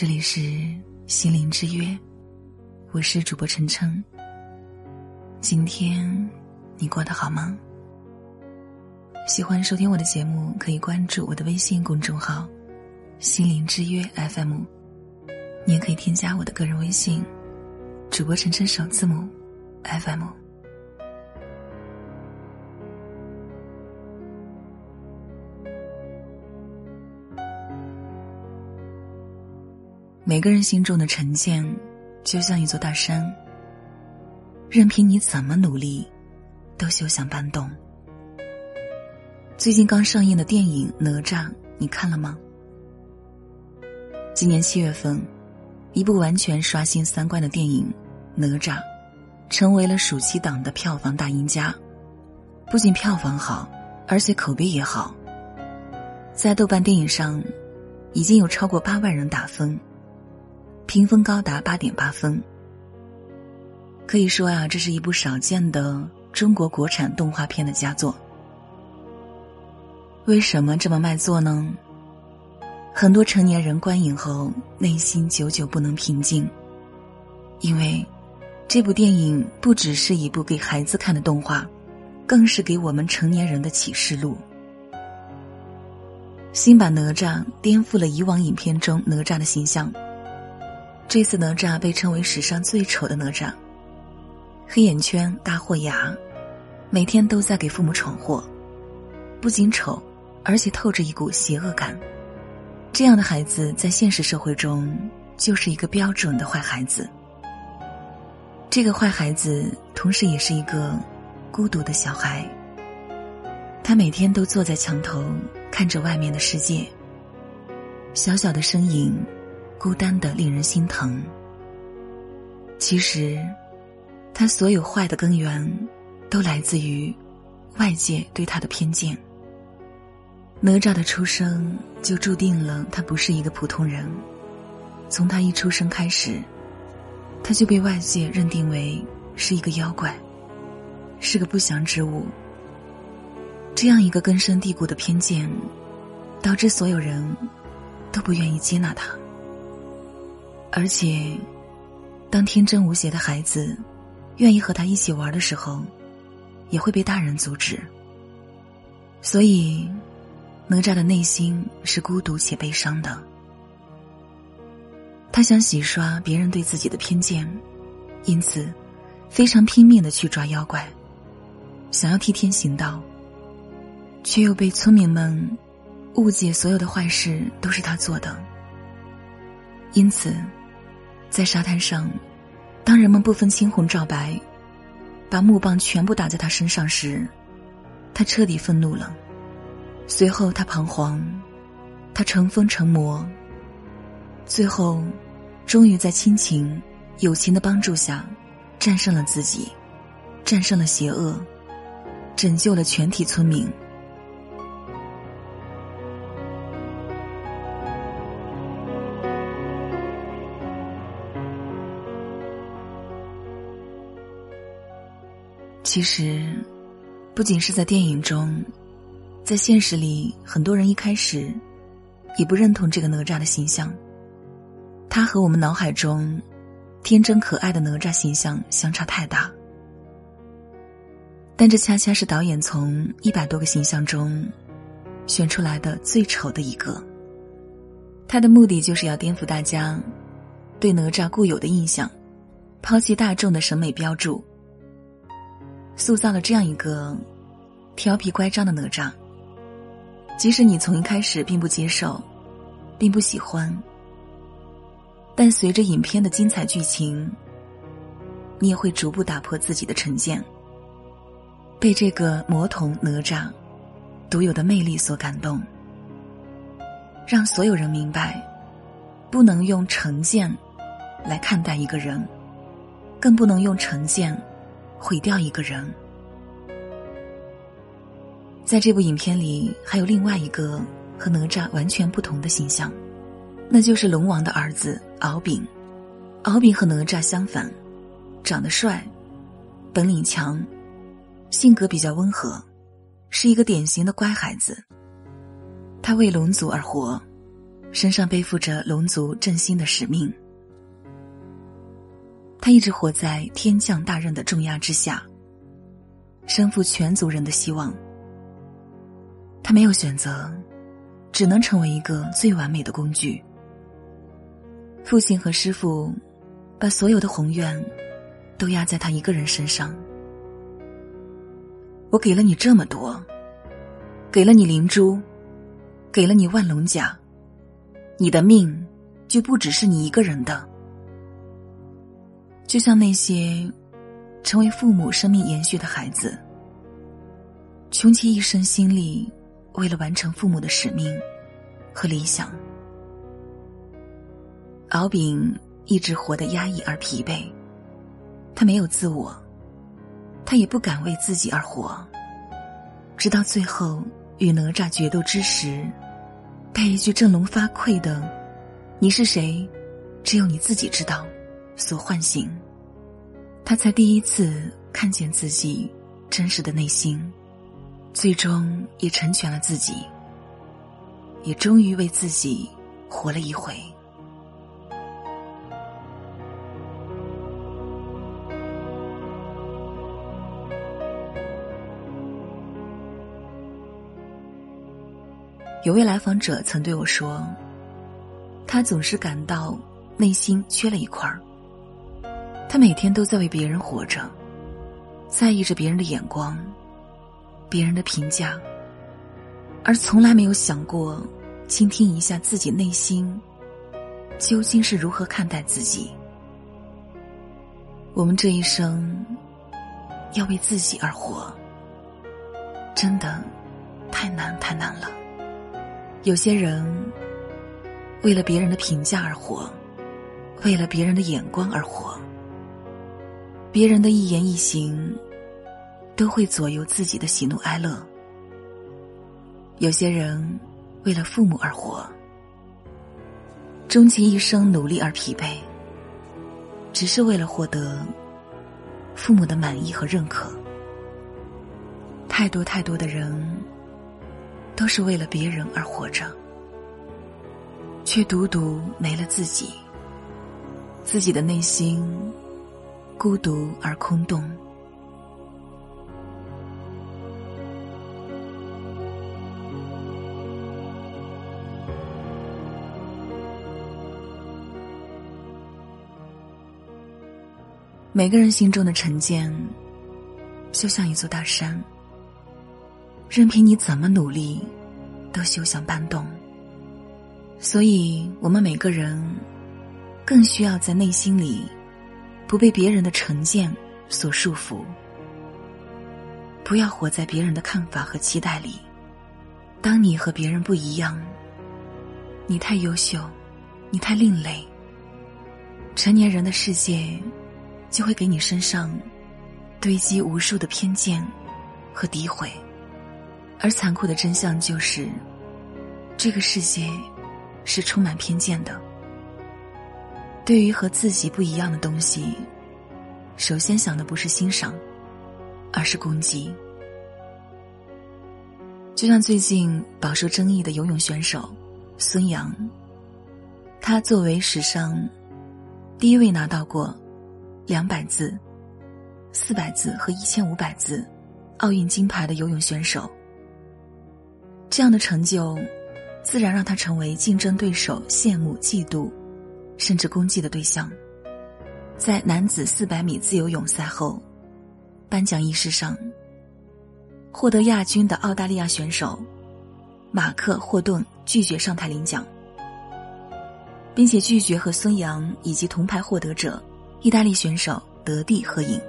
这里是心灵之约，我是主播晨晨。今天你过得好吗？喜欢收听我的节目，可以关注我的微信公众号“心灵之约 FM”，你也可以添加我的个人微信“主播晨晨首字母 FM”。每个人心中的成见，就像一座大山，任凭你怎么努力，都休想搬动。最近刚上映的电影《哪吒》，你看了吗？今年七月份，一部完全刷新三观的电影《哪吒》，成为了暑期档的票房大赢家。不仅票房好，而且口碑也好，在豆瓣电影上，已经有超过八万人打分。评分高达八点八分，可以说呀，这是一部少见的中国国产动画片的佳作。为什么这么卖座呢？很多成年人观影后内心久久不能平静，因为这部电影不只是一部给孩子看的动画，更是给我们成年人的启示录。新版哪吒颠覆了以往影片中哪吒的形象。这次哪吒被称为史上最丑的哪吒，黑眼圈、大豁牙，每天都在给父母闯祸，不仅丑，而且透着一股邪恶感。这样的孩子在现实社会中就是一个标准的坏孩子。这个坏孩子同时也是一个孤独的小孩，他每天都坐在墙头看着外面的世界，小小的身影。孤单的令人心疼。其实，他所有坏的根源，都来自于外界对他的偏见。哪吒的出生就注定了他不是一个普通人。从他一出生开始，他就被外界认定为是一个妖怪，是个不祥之物。这样一个根深蒂固的偏见，导致所有人都不愿意接纳他。而且，当天真无邪的孩子愿意和他一起玩的时候，也会被大人阻止。所以，哪吒的内心是孤独且悲伤的。他想洗刷别人对自己的偏见，因此非常拼命的去抓妖怪，想要替天行道，却又被村民们误解，所有的坏事都是他做的。因此。在沙滩上，当人们不分青红皂白，把木棒全部打在他身上时，他彻底愤怒了。随后他彷徨，他成疯成魔，最后，终于在亲情、友情的帮助下，战胜了自己，战胜了邪恶，拯救了全体村民。其实，不仅是在电影中，在现实里，很多人一开始也不认同这个哪吒的形象。他和我们脑海中天真可爱的哪吒形象相差太大。但这恰恰是导演从一百多个形象中选出来的最丑的一个。他的目的就是要颠覆大家对哪吒固有的印象，抛弃大众的审美标注。塑造了这样一个调皮乖张的哪吒。即使你从一开始并不接受，并不喜欢，但随着影片的精彩剧情，你也会逐步打破自己的成见，被这个魔童哪吒独有的魅力所感动，让所有人明白，不能用成见来看待一个人，更不能用成见。毁掉一个人，在这部影片里，还有另外一个和哪吒完全不同的形象，那就是龙王的儿子敖丙。敖丙和哪吒相反，长得帅，本领强，性格比较温和，是一个典型的乖孩子。他为龙族而活，身上背负着龙族振兴的使命。他一直活在天降大任的重压之下，身负全族人的希望。他没有选择，只能成为一个最完美的工具。父亲和师傅把所有的宏愿都压在他一个人身上。我给了你这么多，给了你灵珠，给了你万龙甲，你的命就不只是你一个人的。就像那些成为父母生命延续的孩子，穷其一生心力，为了完成父母的使命和理想。敖丙一直活得压抑而疲惫，他没有自我，他也不敢为自己而活。直到最后与哪吒决斗之时，被一句振聋发聩的“你是谁，只有你自己知道”所唤醒，他才第一次看见自己真实的内心，最终也成全了自己，也终于为自己活了一回。有位来访者曾对我说：“他总是感到内心缺了一块儿。他每天都在为别人活着，在意着别人的眼光、别人的评价，而从来没有想过倾听一下自己内心究竟是如何看待自己。我们这一生要为自己而活，真的太难太难了。”有些人为了别人的评价而活，为了别人的眼光而活，别人的一言一行都会左右自己的喜怒哀乐。有些人为了父母而活，终其一生努力而疲惫，只是为了获得父母的满意和认可。太多太多的人。都是为了别人而活着，却独独没了自己。自己的内心孤独而空洞。每个人心中的成见，就像一座大山。任凭你怎么努力，都休想搬动。所以，我们每个人更需要在内心里不被别人的成见所束缚，不要活在别人的看法和期待里。当你和别人不一样，你太优秀，你太另类，成年人的世界就会给你身上堆积无数的偏见和诋毁。而残酷的真相就是，这个世界是充满偏见的。对于和自己不一样的东西，首先想的不是欣赏，而是攻击。就像最近饱受争议的游泳选手孙杨，他作为史上第一位拿到过两百字、四百字和一千五百字奥运金牌的游泳选手。这样的成就，自然让他成为竞争对手羡慕、嫉妒，甚至攻击的对象。在男子四百米自由泳赛后，颁奖仪式上，获得亚军的澳大利亚选手马克·霍顿拒绝上台领奖，并且拒绝和孙杨以及铜牌获得者意大利选手德蒂合影，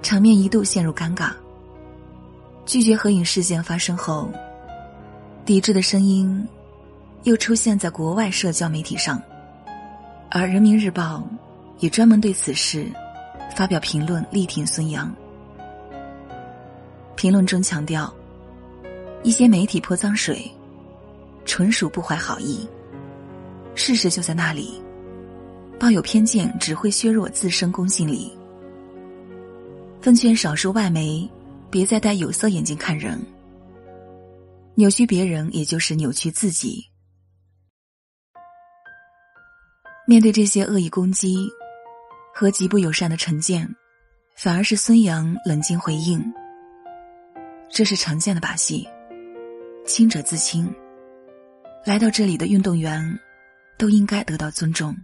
场面一度陷入尴尬。拒绝合影事件发生后，抵制的声音又出现在国外社交媒体上，而《人民日报》也专门对此事发表评论，力挺孙杨。评论中强调，一些媒体泼脏水，纯属不怀好意。事实就在那里，抱有偏见只会削弱自身公信力。奉劝少数外媒。别再戴有色眼镜看人，扭曲别人，也就是扭曲自己。面对这些恶意攻击和极不友善的成见，反而是孙杨冷静回应：“这是常见的把戏，清者自清。来到这里的运动员，都应该得到尊重。”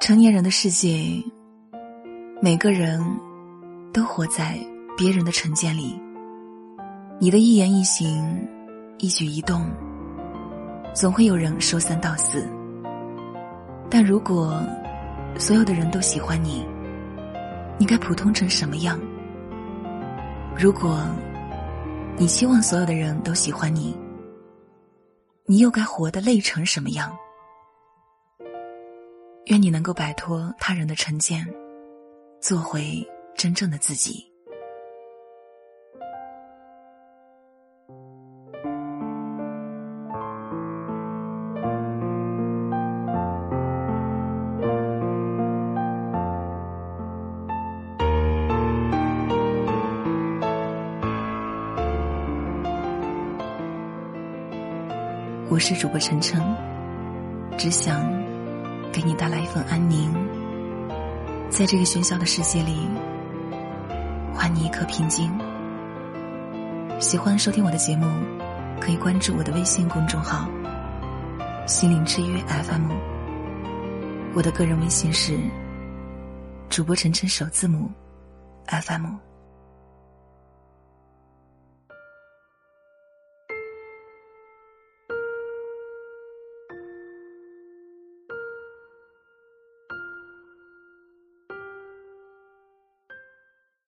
成年人的世界，每个人都活在别人的成见里。你的一言一行、一举一动，总会有人说三道四。但如果所有的人都喜欢你，你该普通成什么样？如果你希望所有的人都喜欢你，你又该活得累成什么样？愿你能够摆脱他人的成见，做回真正的自己。我是主播晨晨，只想。给你带来一份安宁，在这个喧嚣的世界里，还你一颗平静。喜欢收听我的节目，可以关注我的微信公众号“心灵之约 FM”。我的个人微信是主播晨晨首字母 FM。